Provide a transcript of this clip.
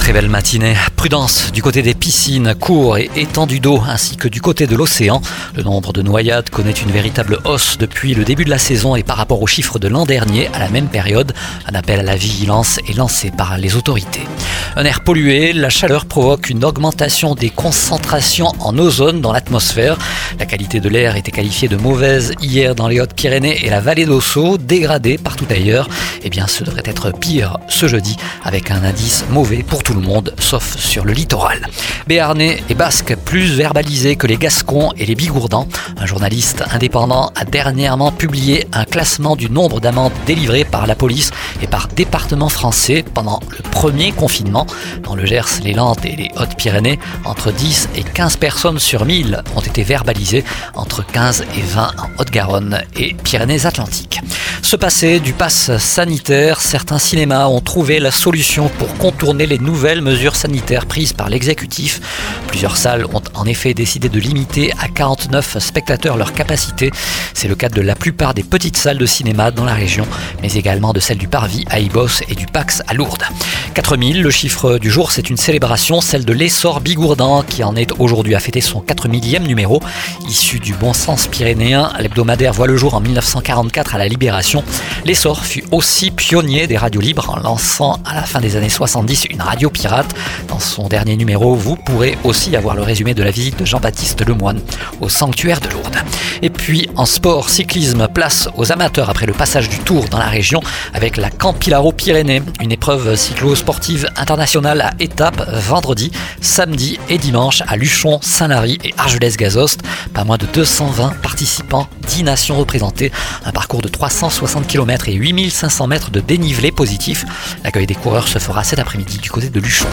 Très belle matinée. Prudence du côté des piscines, cours et étendues d'eau, ainsi que du côté de l'océan. Le nombre de noyades connaît une véritable hausse depuis le début de la saison et par rapport aux chiffres de l'an dernier, à la même période, un appel à la vigilance est lancé par les autorités. Un air pollué, la chaleur provoque une augmentation des concentrations en ozone dans l'atmosphère. La qualité de l'air était qualifiée de mauvaise hier dans les Hautes-Pyrénées et la vallée d'Ossau, dégradée partout ailleurs. Eh bien, ce devrait être pire ce jeudi avec un indice mauvais pour tout le monde, sauf sur le littoral. Béarnais et Basques plus verbalisés que les Gascons et les Bigourdans. Un journaliste indépendant a dernièrement publié un classement du nombre d'amendes délivrées par la police et par département français pendant le premier confinement. Dans le Gers, les Landes et les Hautes-Pyrénées, entre 10 et 15 personnes sur 1000 ont été verbalisées, entre 15 et 20 en Haute-Garonne et Pyrénées-Atlantiques. Ce passé du pass sanitaire, certains cinémas ont trouvé la solution pour contourner les nouvelles mesures sanitaires prises par l'exécutif. Plusieurs salles ont en effet décidé de limiter à 49 spectateurs leur capacité. C'est le cas de la plupart des petites salles de cinéma dans la région, mais également de celles du Parvis à Ibos et du Pax à Lourdes. 4000, le chiffre du jour, c'est une célébration, celle de l'essor bigourdan qui en est aujourd'hui à fêter son 4 millième numéro. Issu du bon sens pyrénéen, l'hebdomadaire voit le jour en 1944 à la Libération. L'essor fut aussi pionnier des radios libres en lançant à la fin des années 70 une radio pirate. Dans son dernier numéro, vous pourrez aussi avoir le résumé de la visite de Jean-Baptiste Lemoine au sanctuaire de Lourdes. Et puis en sport, cyclisme, place aux amateurs après le passage du Tour dans la région avec la Campilaro Pyrénées, une épreuve cyclo-sportive internationale à étapes vendredi, samedi et dimanche à Luchon, Saint-Lary et Argelès-Gazost. Pas moins de 220 participants, 10 nations représentées, un parcours de 360 km et 8500 mètres de dénivelé positif. L'accueil des coureurs se fera cet après-midi du côté de Luchon.